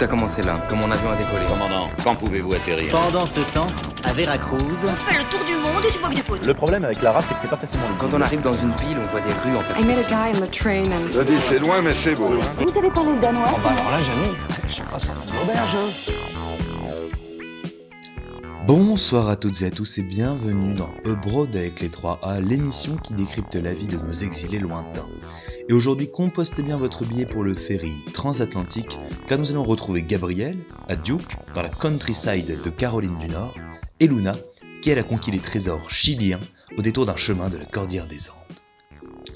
Tout a commencé là, quand mon avion a décollé. Commandant, quand pouvez-vous atterrir Pendant ce temps, à Veracruz, On fait le tour du monde et tu vois que des. Le problème avec l'arabe, c'est que c'est pas facilement lisible. Quand on arrive dans une ville, on voit des rues en I met a guy on the train and Je dis, c'est loin, mais c'est beau. hein. Vous savez parler danois alors là, jamais. Je sais pas, ça l'auberge. Bonsoir à toutes et à tous et bienvenue dans Abroad avec les 3A, l'émission qui décrypte la vie de nos exilés lointains. Et aujourd'hui, compostez bien votre billet pour le ferry transatlantique, car nous allons retrouver Gabriel à Duke, dans la countryside de Caroline du Nord, et Luna, qui elle a conquis les trésors chiliens au détour d'un chemin de la Cordillère des Andes.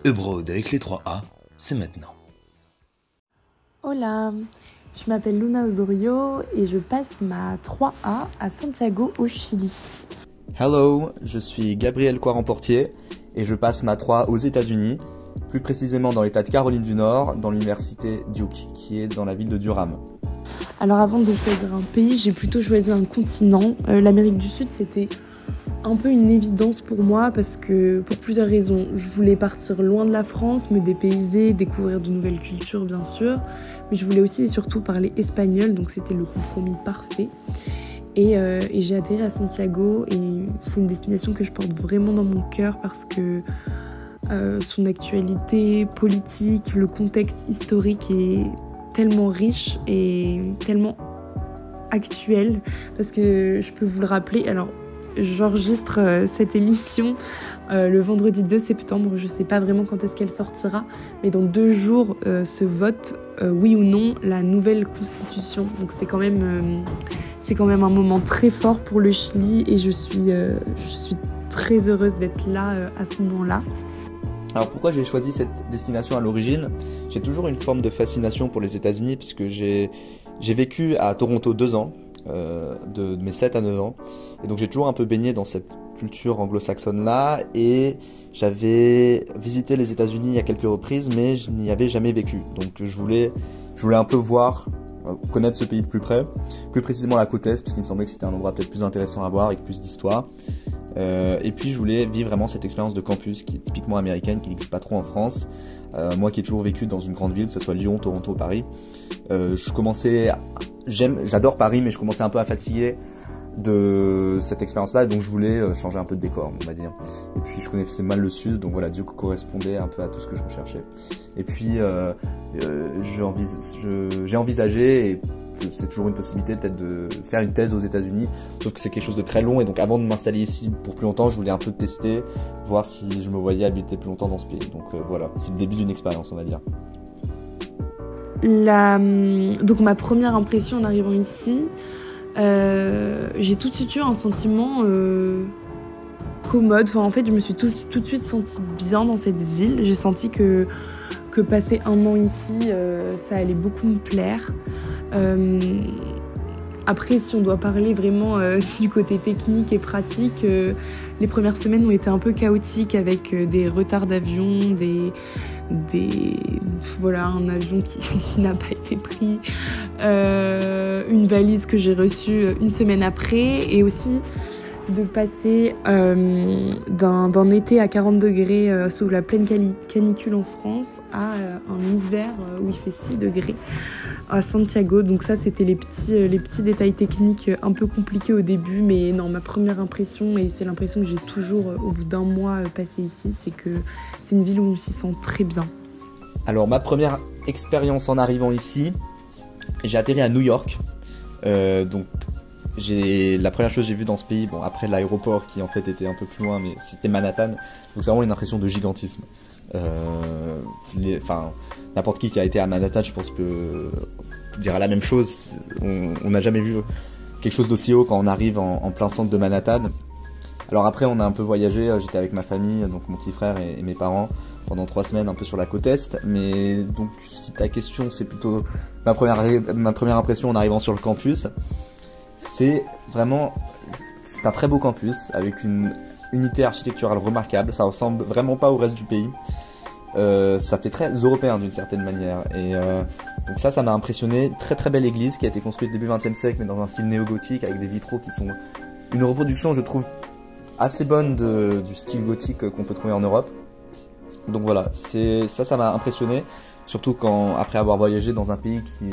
Abroad avec les 3A, c'est maintenant. Hola, je m'appelle Luna Osorio et je passe ma 3A à Santiago au Chili. Hello, je suis Gabriel Coiremportier et je passe ma 3 aux États-Unis, plus précisément dans l'état de Caroline du Nord, dans l'université Duke, qui est dans la ville de Durham. Alors avant de choisir un pays, j'ai plutôt choisi un continent. Euh, L'Amérique du Sud, c'était un peu une évidence pour moi parce que pour plusieurs raisons. Je voulais partir loin de la France, me dépayser, découvrir de nouvelles cultures bien sûr, mais je voulais aussi et surtout parler espagnol, donc c'était le compromis parfait. Et, euh, et j'ai atterri à Santiago et c'est une destination que je porte vraiment dans mon cœur parce que euh, son actualité politique, le contexte historique est tellement riche et tellement actuel parce que je peux vous le rappeler. Alors, j'enregistre euh, cette émission euh, le vendredi 2 septembre. Je sais pas vraiment quand est-ce qu'elle sortira, mais dans deux jours se vote oui ou non la nouvelle constitution. Donc c'est quand même c'est quand même un moment très fort pour le Chili et je suis je suis très heureuse d'être là à ce moment-là. Alors pourquoi j'ai choisi cette destination à l'origine? J'ai toujours une forme de fascination pour les États-Unis puisque j'ai vécu à Toronto deux ans, euh, de, de mes 7 à 9 ans, et donc j'ai toujours un peu baigné dans cette culture anglo-saxonne là, et j'avais visité les États-Unis à quelques reprises, mais je n'y avais jamais vécu. Donc je voulais, je voulais un peu voir, euh, connaître ce pays de plus près, plus précisément la côte est, parce qu'il me semblait que c'était un endroit peut-être plus intéressant à voir avec plus d'histoire. Euh, et puis je voulais vivre vraiment cette expérience de campus qui est typiquement américaine, qui n'existe pas trop en France. Euh, moi qui ai toujours vécu dans une grande ville, que ce soit Lyon, Toronto, Paris, euh, je commençais, j'aime, j'adore Paris, mais je commençais un peu à fatiguer de cette expérience-là, donc je voulais changer un peu de décor, on va dire. Et puis je connaissais mal le sud, donc voilà, Duke correspondait un peu à tout ce que je recherchais. Et puis j'ai envisagé, et c'est toujours une possibilité peut-être de faire une thèse aux États-Unis, sauf que c'est quelque chose de très long, et donc avant de m'installer ici pour plus longtemps, je voulais un peu tester, voir si je me voyais habiter plus longtemps dans ce pays. Donc euh, voilà, c'est le début d'une expérience, on va dire. La, donc ma première impression en arrivant ici, euh, j'ai tout de suite eu un sentiment euh, commode. Enfin, en fait, je me suis tout, de suite sentie bien dans cette ville. J'ai senti que, que passer un an ici, ça allait beaucoup me plaire. Euh, après, si on doit parler vraiment euh, du côté technique et pratique, euh, les premières semaines ont été un peu chaotiques avec des retards d'avion, des, des voilà un avion qui, n'a pas été pris, une valise que j'ai reçue une semaine après et aussi de passer euh, d'un été à 40 degrés euh, sous la pleine canicule en France à euh, un hiver où il fait 6 degrés à Santiago. Donc ça, c'était les petits, les petits détails techniques un peu compliqués au début. Mais non, ma première impression, et c'est l'impression que j'ai toujours au bout d'un mois passé ici, c'est que c'est une ville où on s'y sent très bien. Alors ma première expérience en arrivant ici, j'ai atterri à New York. Donc j'ai la première chose que j'ai vue dans ce pays, bon après l'aéroport qui en fait était un peu plus loin, mais c'était Manhattan. Donc c'est vraiment une impression de gigantisme. Euh, Enfin n'importe qui qui a été à Manhattan, je pense peut dire la même chose. On n'a jamais vu quelque chose d'aussi haut quand on arrive en, plein centre de Manhattan. Alors après on a un peu voyagé, j'étais avec ma famille, donc mon petit frère et- et mes parents pendant trois semaines un peu sur la côte est. Mais donc, si ta question, c'est plutôt ma première, ma première impression en arrivant sur le campus, c'est vraiment, c'est un très beau campus avec une unité architecturale remarquable. Ça ressemble vraiment pas au reste du pays. Euh, ça fait très européen d'une certaine manière. Et euh, donc ça, ça m'a impressionné. Très très belle église qui a été construite début 20e siècle, mais dans un style néo-gothique avec des vitraux qui sont une reproduction, je trouve, assez bonne du style gothique qu'on peut trouver en Europe. Donc voilà, c'est ça, ça m'a impressionné. Surtout quand, après avoir voyagé dans un pays qui,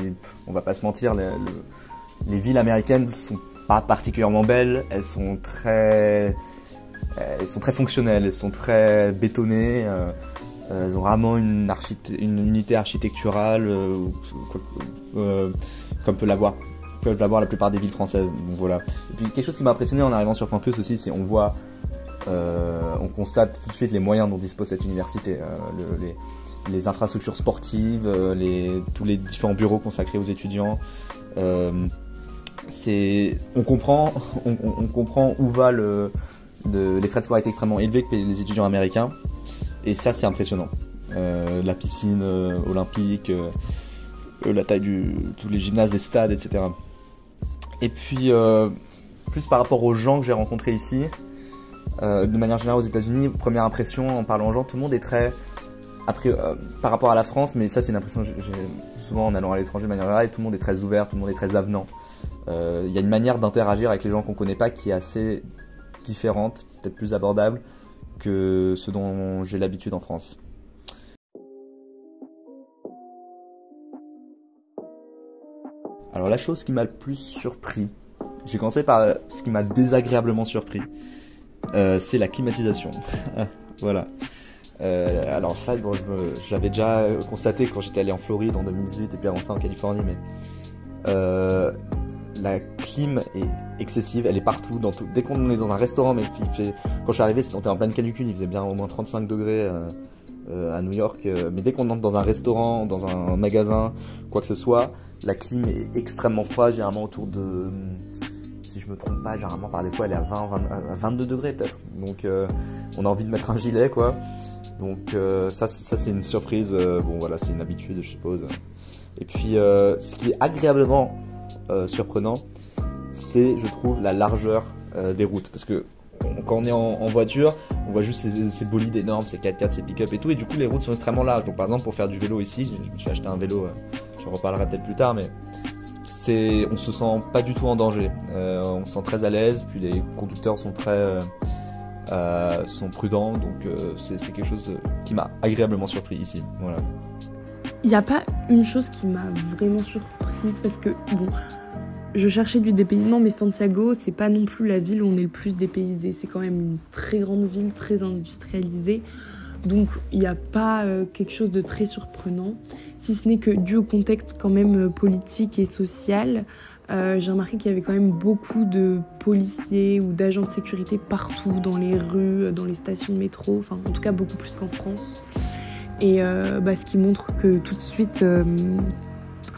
on va pas se mentir, le- les villes américaines sont pas particulièrement belles, elles sont très, elles sont très fonctionnelles, elles sont très bétonnées, euh, elles ont vraiment une, unité architecturale, euh, euh, comme peut l'avoir peuvent l'avoir la plupart des villes françaises. Donc voilà. Et puis quelque chose qui m'a impressionné en arrivant sur campus aussi, c'est on voit, on constate tout de suite les moyens dont dispose cette université, le- les, infrastructures sportives, tous les différents bureaux consacrés aux étudiants. on comprend, où va le, le- les frais de scolarité extrêmement élevés que payent les étudiants américains, et ça c'est impressionnant. Euh, la piscine euh, olympique, euh, la taille du, tous les gymnases, les stades, etc. Et puis, plus par rapport aux gens que j'ai rencontrés ici, de manière générale aux États-Unis, première impression en parlant aux gens, tout le monde est très. Par rapport à la France, mais ça c'est une impression que j'ai souvent en allant à l'étranger de manière générale, tout le monde est très ouvert, tout le monde est très avenant. Euh, Il y a une manière d'interagir avec les gens qu'on connaît pas qui est assez différente, peut-être plus abordable que ce dont j'ai l'habitude en France. Alors la chose qui m'a le plus surpris, j'ai commencé par ce qui m'a désagréablement surpris, euh, c'est la climatisation. voilà. Euh, alors ça, bon, déjà constaté quand j'étais allé en Floride en 2018 et puis avant ça en Californie, mais la clim est excessive, elle est partout. Dès qu'on est dans un restaurant, mais fait, quand je suis arrivé, c'était en pleine canicule, il faisait bien au moins 35 degrés euh, euh, à New York, euh, mais dès qu'on entre dans un restaurant, dans un magasin, quoi que ce soit, la clim est extrêmement froide, généralement autour de, si je me trompe pas, généralement par des fois elle est à 20, 20 à 22 degrés peut-être. Donc on a envie de mettre un gilet quoi. Donc ça, c'est- ça c'est une surprise. bon voilà, c'est une habitude je suppose. Et puis ce qui est agréablement euh, surprenant, c'est je trouve la largeur euh, des routes parce que quand on est en, voiture, on voit juste ces, bolides énormes, ces 4x4, ces pick-up et tout, et du coup les routes sont extrêmement larges. Donc par exemple pour faire du vélo ici, je je me suis acheté un vélo, euh, j'en reparlerai peut-être plus tard, mais c'est, on se sent pas du tout en danger. On se sent très à l'aise, puis les conducteurs sont très, sont prudents, donc c'est quelque chose qui m'a agréablement surpris ici. Voilà. Il n'y a pas une chose qui m'a vraiment surprise parce que, je cherchais du dépaysement, mais Santiago, c'est pas non plus la ville où on est le plus dépaysé. C'est quand même une très grande ville, très industrialisée. Donc, il n'y a pas euh, quelque chose de très surprenant, si ce n'est que dû au contexte quand même euh, politique et social. euh, j'ai remarqué qu'il y avait quand même beaucoup de policiers ou d'agents de sécurité partout, dans les rues, dans les stations de métro, enfin en tout cas beaucoup plus qu'en France. Et euh, bah, ce qui montre que tout de suite, euh,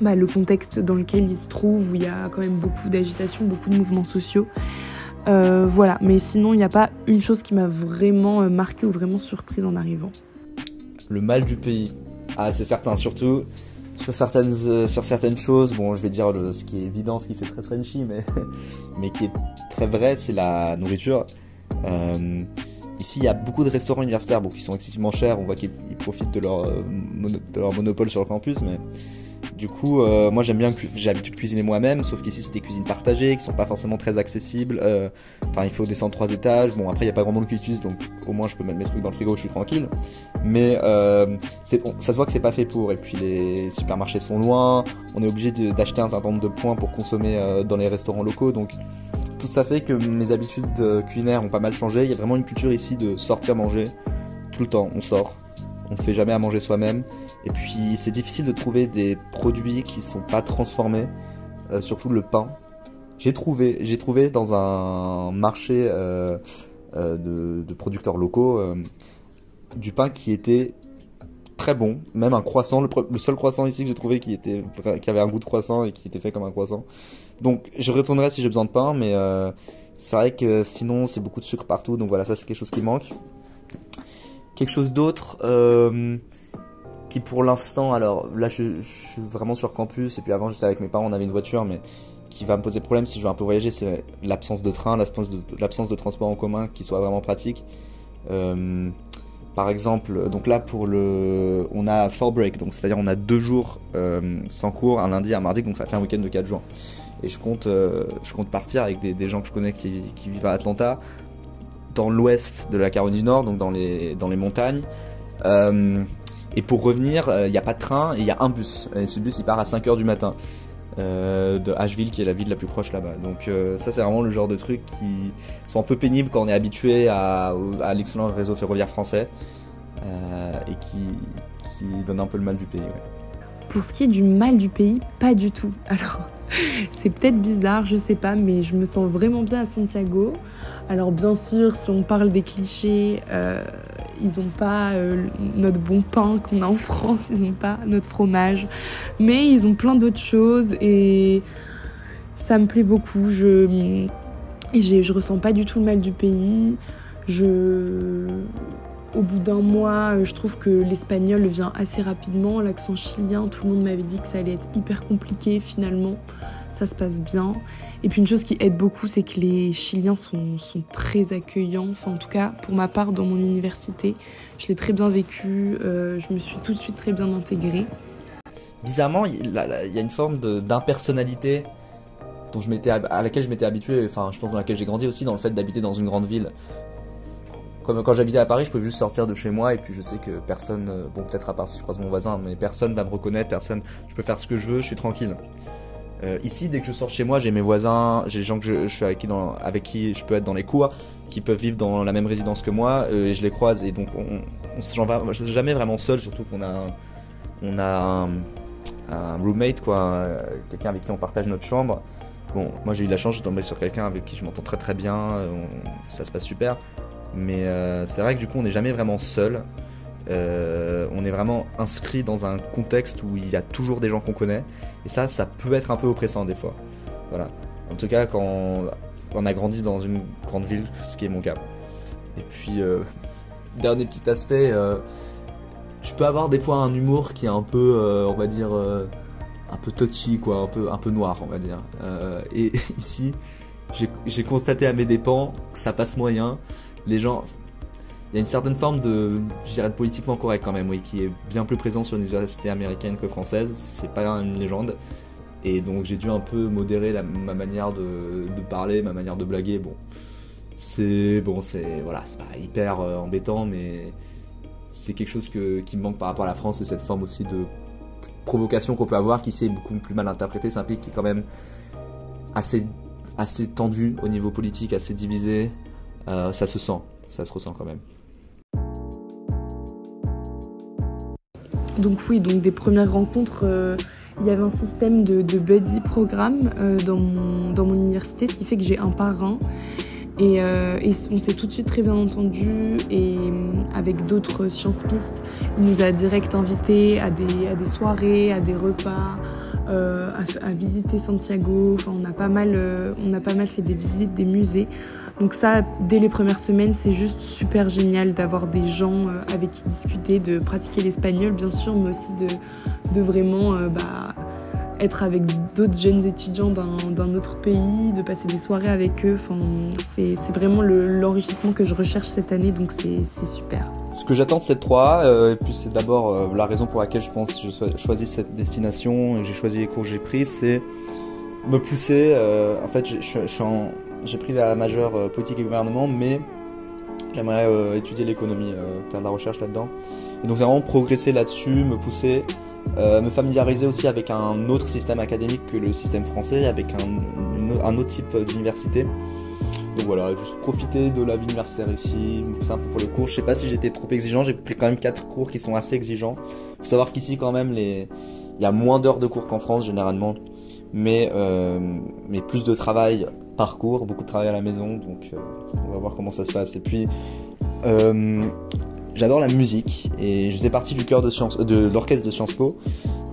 bah, le contexte dans lequel il se trouve, où il y a quand même beaucoup d'agitation, beaucoup de mouvements sociaux. Euh, voilà, mais sinon, il n'y a pas une chose qui m'a vraiment euh, marqué ou vraiment surprise en arrivant. Le mal du pays. Ah, c'est certain, surtout sur certaines, sur certaines choses. Bon, je vais dire ce qui est évident, ce qui fait très Frenchy, mais, mais qui est très vrai, c'est la nourriture. Ici, il y a beaucoup de restaurants universitaires qui sont excessivement chers. On voit qu'ils ils profitent de leur, euh, mono- de leur monopole sur le campus, mais du coup, euh, moi j'aime bien, j'ai l'habitude de cuisiner moi-même, sauf qu'ici c'est des cuisines partagées qui sont pas forcément très accessibles. Euh, Enfin, il faut descendre trois étages. Bon, après, il y a pas grand monde qui utilise, donc au moins je peux mettre mes trucs dans le frigo, je suis tranquille. Mais euh, ça se voit que c'est pas fait pour. Et puis les supermarchés sont loin. On est obligé d'acheter un certain nombre de points pour consommer euh, dans les restaurants locaux. Donc tout ça fait que mes habitudes culinaires ont pas mal changé. Il y a vraiment une culture ici de sortir manger tout le temps. On sort. On ne fait jamais à manger soi-même. Et puis c'est difficile de trouver des produits qui sont pas transformés, euh, surtout le pain. J'ai trouvé, j'ai trouvé dans un marché euh, euh, de, producteurs locaux du pain qui était très bon, même un croissant, le, seul croissant ici que j'ai trouvé qui était qui avait un goût de croissant et qui était fait comme un croissant. Donc je retournerai si j'ai besoin de pain, mais c'est vrai que sinon c'est beaucoup de sucre partout, donc voilà ça c'est quelque chose qui manque. Quelque chose d'autre euh, qui pour l'instant, alors là je, suis vraiment sur campus et puis avant j'étais avec mes parents, on avait une voiture, mais qui va me poser problème si je veux un peu voyager, c'est l'absence de train, l'absence de, transport en commun qui soit vraiment pratique. Euh, par exemple, donc là pour le, on a fall break, donc c'est-à-dire on a deux jours euh, sans cours, un lundi, un mardi, donc ça fait un week-end de quatre jours. Et je compte, euh, je compte partir avec des, des gens que je connais qui, qui vivent à Atlanta, dans l'ouest de la Caroline du Nord, donc dans les, dans les montagnes. Euh, Et pour revenir, il n'y a pas de train et il y a un bus. Et ce bus, il part à 5h du matin. Euh, de Asheville qui est la ville la plus proche là-bas. Donc euh, ça c'est vraiment le genre de trucs qui sont un peu pénibles quand on est habitué à, l'excellent réseau ferroviaire français euh, et qui, qui donne un peu le mal du pays. Pour ce qui est du mal du pays, pas du tout. Alors c'est peut-être bizarre, je sais pas, mais je me sens vraiment bien à Santiago. Alors bien sûr, si on parle des clichés, euh, ils n'ont pas euh, notre bon pain qu'on a en France, ils n'ont pas notre fromage, mais ils ont plein d'autres choses et ça me plaît beaucoup. Je je ressens pas du tout le mal du pays. Je au bout d'un mois, je trouve que l'espagnol vient assez rapidement. L'accent chilien, tout le monde m'avait dit que ça allait être hyper compliqué finalement ça se passe bien. Et puis une chose qui aide beaucoup, c'est que les Chiliens sont, très accueillants. Enfin, en tout cas, pour ma part, dans mon université, je l'ai très bien vécu. Euh, je me suis tout de suite très bien intégrée. Bizarrement, il y a une forme d'impersonnalité dont je m'étais à laquelle je m'étais habitué. Enfin, je pense dans laquelle j'ai grandi aussi dans le fait d'habiter dans une grande ville. Comme quand j'habitais à Paris, je pouvais juste sortir de chez moi et puis je sais que personne, euh, bon peut-être à part si je croise mon voisin, mais personne va me reconnaître, personne, je peux faire ce que je veux, je suis tranquille. Euh, ici, dès que je sors chez moi, j'ai mes voisins, j'ai des gens que je, suis avec qui, je peux être dans les cours, qui peuvent vivre dans la même résidence que moi, euh, et je les croise. Et donc, on, on, on suis jamais vraiment seul, surtout qu'on a, un, roommate, quoi, quelqu'un avec qui on partage notre chambre. Bon, moi j'ai eu la chance, de tomber sur quelqu'un avec qui je m'entends très très bien, euh, ça se passe super. Mais c'est vrai que du coup, on n'est jamais vraiment seul. Euh, on est vraiment inscrit dans un contexte où il y a toujours des gens qu'on connaît. Et ça, ça peut être un peu oppressant des fois. Voilà. En tout cas, quand on a grandi dans une grande ville, ce qui est mon cas. Et puis, euh, dernier petit aspect, euh, tu peux avoir des fois un humour qui est un peu, on va dire, un peu touchy, quoi, un peu, un peu noir, on va dire. et ici, j'ai constaté à mes dépens que ça passe moyen. Les gens, il y a une certaine forme de, je dirais, de politiquement correct quand même, oui, qui est bien plus présent sur les universités américaines que françaises. C'est pas une légende. Et donc j'ai dû un peu modérer ma manière de, parler, ma manière de blaguer. Bon, c'est bon, c'est voilà, c'est pas hyper euh, embêtant, mais c'est quelque chose que, qui me manque par rapport à la France, c'est cette forme aussi de provocation qu'on peut avoir, qui s'est beaucoup plus mal interprétée. C'est un pays qui est quand même assez assez tendu au niveau politique, assez divisé. Euh, ça se sent, ça se ressent quand même. Donc oui, donc des premières rencontres, euh, il y avait un système de, buddy programme euh, dans, mon, dans mon université, ce qui fait que j'ai un parrain. Et, euh, et, on s'est tout de suite très bien entendu et avec d'autres sciences pistes, il nous a direct invités à des, à des soirées, à des repas, à, à, visiter Santiago. Enfin, on a pas mal, on a pas mal fait des visites des musées. Donc ça, dès les premières semaines, c'est juste super génial d'avoir des gens euh, avec qui discuter, de pratiquer l'espagnol bien sûr, mais aussi de, vraiment euh, bah, être avec d'autres jeunes étudiants d'un autre pays, de passer des soirées avec eux. Enfin, c'est vraiment l'enrichissement que je recherche cette année, donc c'est super. Ce que j'attends de cette 3 euh, et puis c'est d'abord la raison pour laquelle je pense que je choisis cette destination et j'ai choisi les cours que j'ai pris, c'est me pousser. en fait, je, je suis en j'ai pris la majeure euh, politique et gouvernement, mais j'aimerais euh, étudier l'économie, euh, faire de la recherche là-dedans. Et donc c'est vraiment progresser là-dessus, me pousser, me familiariser aussi avec un autre système académique que le système français, avec un, un autre type d'université. Donc voilà, juste profiter de la vie universitaire ici, c'est un peu pour les cours. Je sais pas si j'étais trop exigeant, j'ai pris quand même quatre cours qui sont assez exigeants. Faut savoir qu'ici quand même les il y a moins d'heures de cours qu'en France généralement, mais mais plus de travail parcours, beaucoup de travail à la maison, donc euh, on va voir comment ça se passe. Et puis, euh, j'adore la musique et je faisais partie du chœur de, l'orchestre de Sciences Po.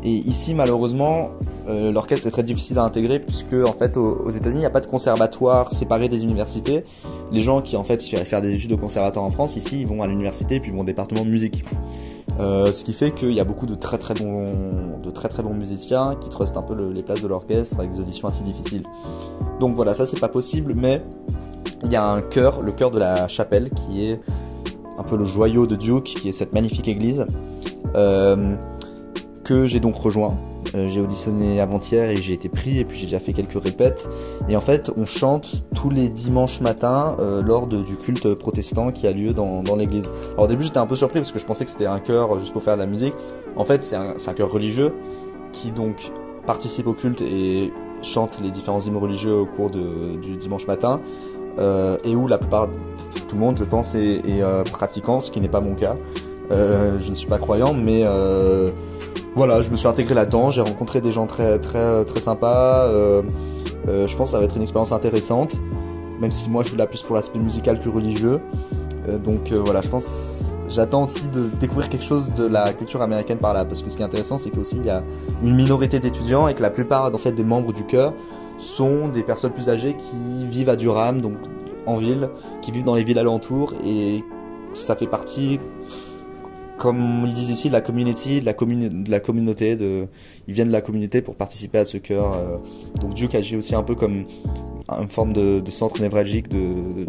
Et ici, malheureusement, euh, l'orchestre est très difficile à intégrer puisque, en fait, aux, États-Unis, il n'y a pas de conservatoire séparé des universités. Les gens qui, en fait, iraient faire des études au conservatoire en France, ici, ils vont à l'université et puis vont au département de musique. Euh, ce qui fait qu'il y a beaucoup de très très bons, de très bons musiciens qui trustent un peu les places de l'orchestre avec des auditions assez difficiles. Donc voilà, ça c'est pas possible, mais il y a un chœur, le chœur de la chapelle, qui est un peu le joyau de Duke, qui est cette magnifique église, euh, que j'ai donc rejoint. Euh, j'ai auditionné avant-hier et j'ai été pris et puis j'ai déjà fait quelques répètes. Et en fait, on chante tous les dimanches matins euh, lors du culte protestant qui a lieu dans, dans l'église. Alors au début, j'étais un peu surpris parce que je pensais que c'était un chœur juste pour faire de la musique. En fait, c'est un, un chœur religieux qui donc participe au culte et chante les différents hymnes religieux au cours de- du dimanche matin. euh, et où la plupart, tout le monde, je pense, est, est, euh, pratiquant, ce qui n'est pas mon cas. Euh, je ne suis pas croyant, mais voilà, je me suis intégré là-dedans. J'ai rencontré des gens très très très sympas. Euh, euh, je pense que ça va être une expérience intéressante, même si moi je suis là plus pour l'aspect musical plus religieux. Euh, donc voilà, je pense, j'attends aussi de découvrir quelque chose de la culture américaine par là, parce que ce qui est intéressant, c'est qu'aussi il y a une minorité d'étudiants et que la plupart en fait des membres du chœur sont des personnes plus âgées qui vivent à Durham, donc en ville, qui vivent dans les villes alentours et ça fait partie comme ils disent ici, de la community, de la, communauté, ils viennent de la communauté pour participer à ce chœur. euh. donc Duke agit aussi un peu comme une forme de, centre névralgique de, de-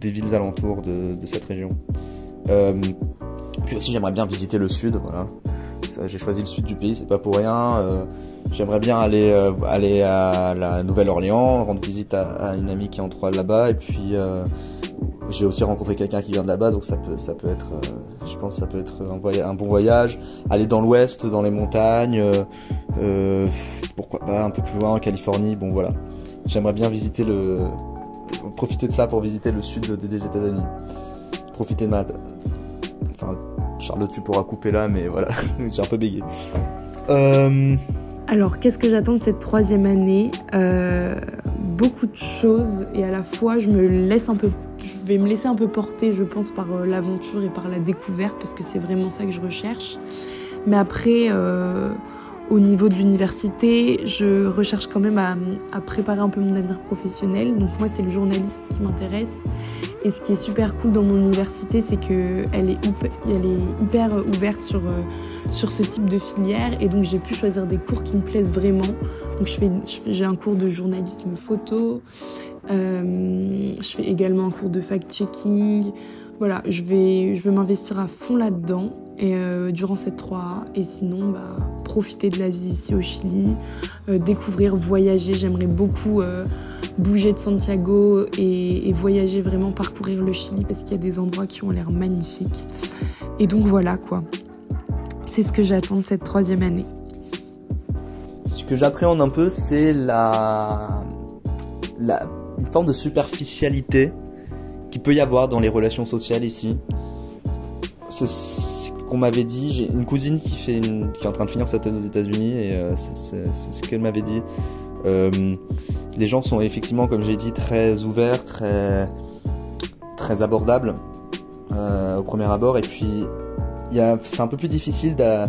des villes alentours de, cette région. Euh, puis aussi j'aimerais bien visiter le sud, J'ai choisi le sud du pays, c'est pas pour rien. Euh, j'aimerais bien aller aller à la Nouvelle-Orléans, rendre visite à, une amie qui est en trois là-bas, et puis j'ai aussi rencontré quelqu'un qui vient de là-bas, donc ça peut, ça peut être, je pense, que ça peut être un, bon voyage. Aller dans l'ouest, dans les montagnes, euh, euh, pourquoi pas un peu plus loin en Californie. Bon voilà, j'aimerais bien visiter le, profiter de ça pour visiter le sud de- des États-Unis. Profiter de ma, enfin, Charlotte, tu pourras couper là, mais voilà, j'ai un peu bégayé. Euh, Alors, qu'est-ce que j'attends de cette troisième année? Beaucoup de choses et à la fois, je me laisse un peu, je vais me laisser un peu porter, je pense, par euh, l'aventure et par la découverte parce que c'est vraiment ça que je recherche. Mais après, euh, au niveau de l'université, je recherche quand même à, préparer un peu mon avenir professionnel. Donc moi, c'est le journalisme qui m'intéresse. Et ce qui est super cool dans mon université, c'est que elle est, est hyper ouverte sur euh, sur ce type de filière et donc j'ai pu choisir des cours qui me plaisent vraiment. Donc j'ai un cours de journalisme photo, euh, je fais également un cours de fact-checking. Voilà, je vais, je m'investir à fond là-dedans et euh, durant cette 3 et sinon bah, profiter de la vie ici au Chili, euh, découvrir, voyager. J'aimerais beaucoup bouger de Santiago et, et voyager vraiment parcourir le Chili parce qu'il y a des endroits qui ont l'air magnifiques. Et donc voilà quoi. C'est ce que j'attends de cette troisième année. Ce que j'appréhende un peu, c'est la, la une forme de superficialité qui peut y avoir dans les relations sociales ici. C'est ce qu'on m'avait dit. J'ai une cousine qui fait qui est en train de finir sa thèse aux États-Unis et euh, c'est- ce qu'elle m'avait dit. Euh, les gens sont effectivement, comme j'ai dit, très ouverts, très très abordables euh, au premier abord. Et puis, c'est un peu plus difficile d'a-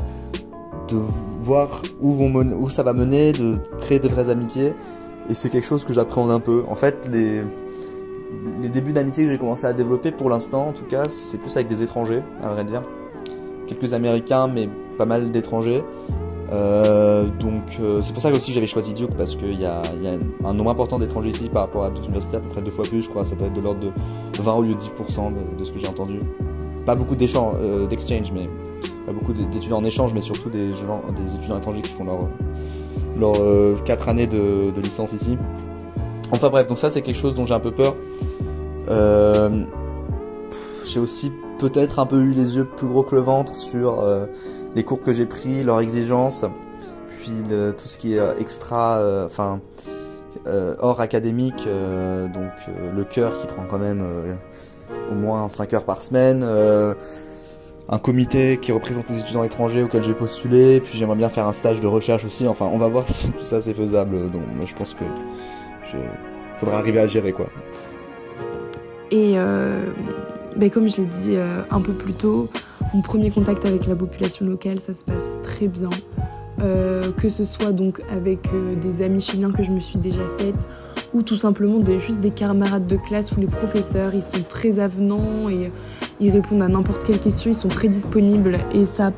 de voir où, vont où ça va mener, de créer de vraies amitiés. Et c'est quelque chose que j'appréhende un peu. En fait, les, les débuts d'amitié que j'ai commencé à développer, pour l'instant en tout cas, c'est plus avec des étrangers, à vrai dire. Quelques Américains, mais pas mal d'étrangers. Euh, donc euh, c'est pour ça que aussi j'avais choisi Duke parce qu'il y a, y a un nombre important d'étrangers ici par rapport à d'autres universités, à peu près deux fois plus, je crois. Ça doit être de l'ordre de 20 au lieu de 10% de, ce que j'ai entendu. Pas beaucoup d'échanges, euh, mais pas beaucoup d'étudiants en échange, mais surtout des étudiants étrangers qui font leur leurs euh, quatre années de, licence ici. Enfin bref, donc ça c'est quelque chose dont j'ai un peu peur. Euh, j'ai aussi peut-être un peu eu les yeux plus gros que le ventre sur euh, les cours que j'ai pris, leurs exigences, puis tout ce qui est euh, extra, euh, enfin euh, hors académique, euh, donc euh, le cœur qui prend quand même euh, au moins 5 heures par semaine. Un comité qui représente les étudiants étrangers auquel j'ai postulé, puis j'aimerais bien faire un stage de recherche aussi. Enfin, on va voir si tout ça c'est faisable. Donc, je pense que faudra arriver à gérer quoi. Et euh, ben, comme je l'ai dit euh, un peu plus tôt, mon premier contact avec la population locale, ça se passe très bien. Euh, que ce soit donc avec des amis chiliens que je me suis déjà faites, ou tout simplement juste des camarades de classe ou les professeurs, ils sont très avenants et ils répondent à n'importe quelle question, ils sont très disponibles et ça,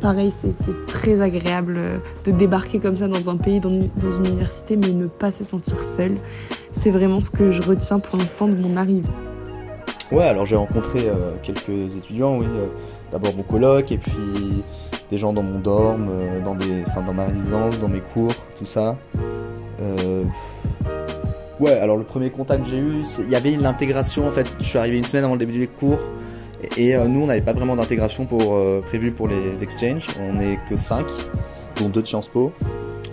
pareil, c'est très agréable euh, de débarquer comme ça dans un pays, dans une, université, mais ne pas se sentir seul. C'est vraiment ce que je retiens pour l'instant de mon arrivée. Ouais, alors j'ai rencontré euh, quelques étudiants, oui. euh, D'abord mon coloc, et puis des gens dans mon dorm, dans, des, dans ma résidence, dans mes cours, tout ça. Ouais, alors le premier contact que j'ai eu, il y avait l'intégration. En fait, je suis arrivé une semaine avant le début des cours. Et, euh, nous, on n'avait pas vraiment d'intégration euh, prévue pour les exchanges. On n'est que 5, dont 2 de Sciences Po.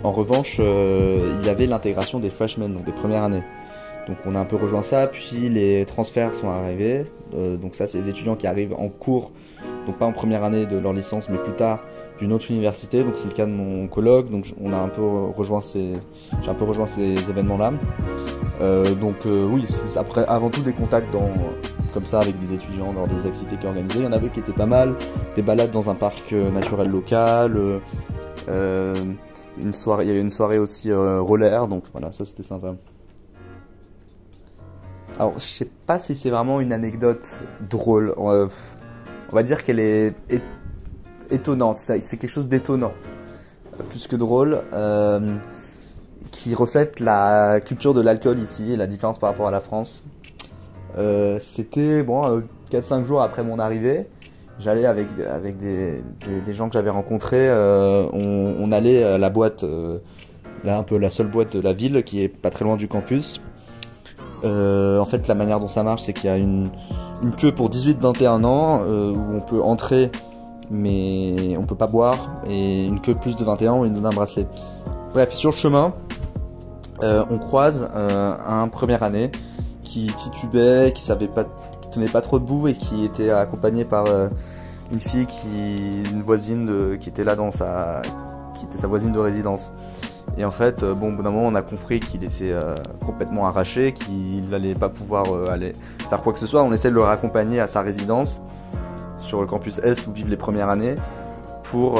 En revanche, euh, il y avait l'intégration des freshmen, donc des premières années. Donc on a un peu rejoint ça, puis les transferts sont arrivés. Donc ça, c'est les étudiants qui arrivent en cours, donc pas en première année de leur licence, mais plus tard d'une autre université. Donc c'est le cas de mon colloque. Donc on a un peu rejoint ces, j'ai un peu rejoint ces événements-là. Donc oui, c'est après avant tout des contacts dans comme ça avec des étudiants dans des activités qui organisées. Il y en avait qui étaient pas mal, des balades dans un parc euh, naturel local, euh, euh, une soirée, il y avait une soirée aussi euh, roller, donc voilà, ça c'était sympa. Alors je sais pas si c'est vraiment une anecdote drôle. On va dire qu'elle est étonnante. C'est quelque chose d'étonnant, plus que drôle. Qui reflète la culture de l'alcool ici et la différence par rapport à la France. Euh, C'était bon, euh, 4-5 jours après mon arrivée, j'allais avec, des, gens que j'avais rencontrés, euh, on, on allait à la boîte, euh, là un peu la seule boîte de la ville qui est pas très loin du campus. Euh, en fait, la manière dont ça marche, c'est qu'il y a une, queue pour 18-21 ans euh, où on peut entrer mais on peut pas boire et une queue plus de 21 où ils nous donnent un bracelet. Bref, sur le chemin, euh, on croise euh, un première année qui titubait, qui savait pas, qui tenait pas trop debout et qui était accompagné par euh, une fille qui, une voisine qui était là dans sa, qui était sa voisine de résidence. Et en fait, euh, bon, au bout d'un moment, on a compris qu'il était euh, complètement arraché, qu'il n'allait pas pouvoir aller faire quoi que ce soit. On essaie de le raccompagner à sa résidence sur le campus Est où vivent les premières années pour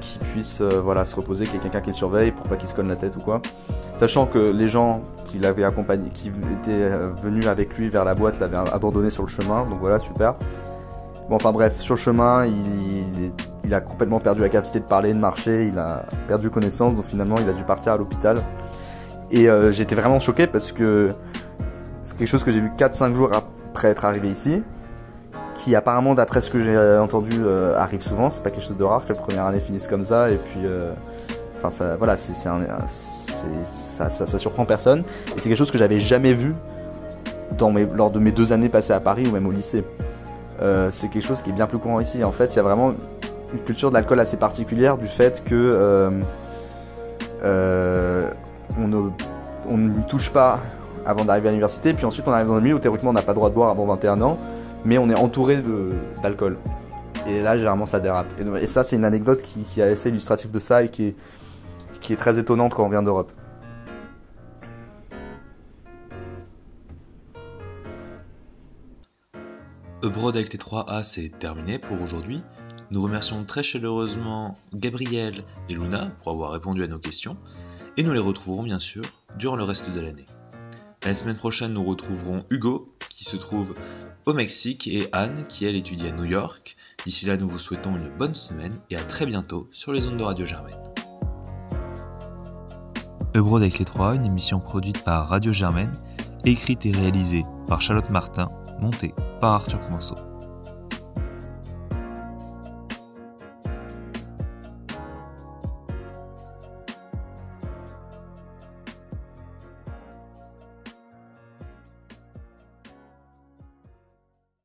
qu'il puisse voilà se reposer, qu'il y ait quelqu'un qui le surveille pour pas qu'il se cogne la tête ou quoi. Sachant que les gens qui l'avaient accompagné, qui étaient euh, venus avec lui vers la boîte, l'avaient abandonné sur le chemin, donc voilà super. Bon enfin bref, sur le chemin, il, a complètement perdu la capacité de parler, de marcher, il a perdu connaissance, donc finalement il a dû partir à l'hôpital. Et euh, j'étais vraiment choqué parce que c'est quelque chose que j'ai vu 4-5 jours après être arrivé ici qui apparemment d'après ce que j'ai entendu euh, arrive souvent c'est pas quelque chose de rare que la première année finisse comme ça et puis euh, enfin ça voilà c'est un- ça, ça, surprend personne et c'est quelque chose que j'avais jamais vu dans mes lors de mes deux années passées à Paris ou même au lycée Euh, c'est quelque chose qui est bien plus courant ici en fait il y a vraiment une culture de l'alcool assez particulière du fait que euh, euh, on ne on touche pas avant d'arriver à l'université puis ensuite on arrive dans un milieu où théoriquement on n'a pas le droit de boire avant 21 ans mais on est entouré d'alcool. Et là, généralement, ça dérape. Et, et ça, c'est une anecdote qui, qui est assez illustrative de ça et qui est, qui est très étonnante quand on vient d'Europe. Ebrod avec les 3A, c'est terminé pour aujourd'hui. Nous remercions très chaleureusement Gabriel et Luna pour avoir répondu à nos questions, et nous les retrouverons bien sûr durant le reste de l'année. La semaine prochaine, nous retrouverons Hugo, qui se trouve au Mexique, et Anne, qui elle étudie à New York. D'ici là, nous vous souhaitons une bonne semaine et à très bientôt sur les ondes de Radio Germaine. Ebrod avec les 3A, une émission produite par Radio Germaine, écrite et réalisée par Charlotte Martin, montée par Arthur Coinceau.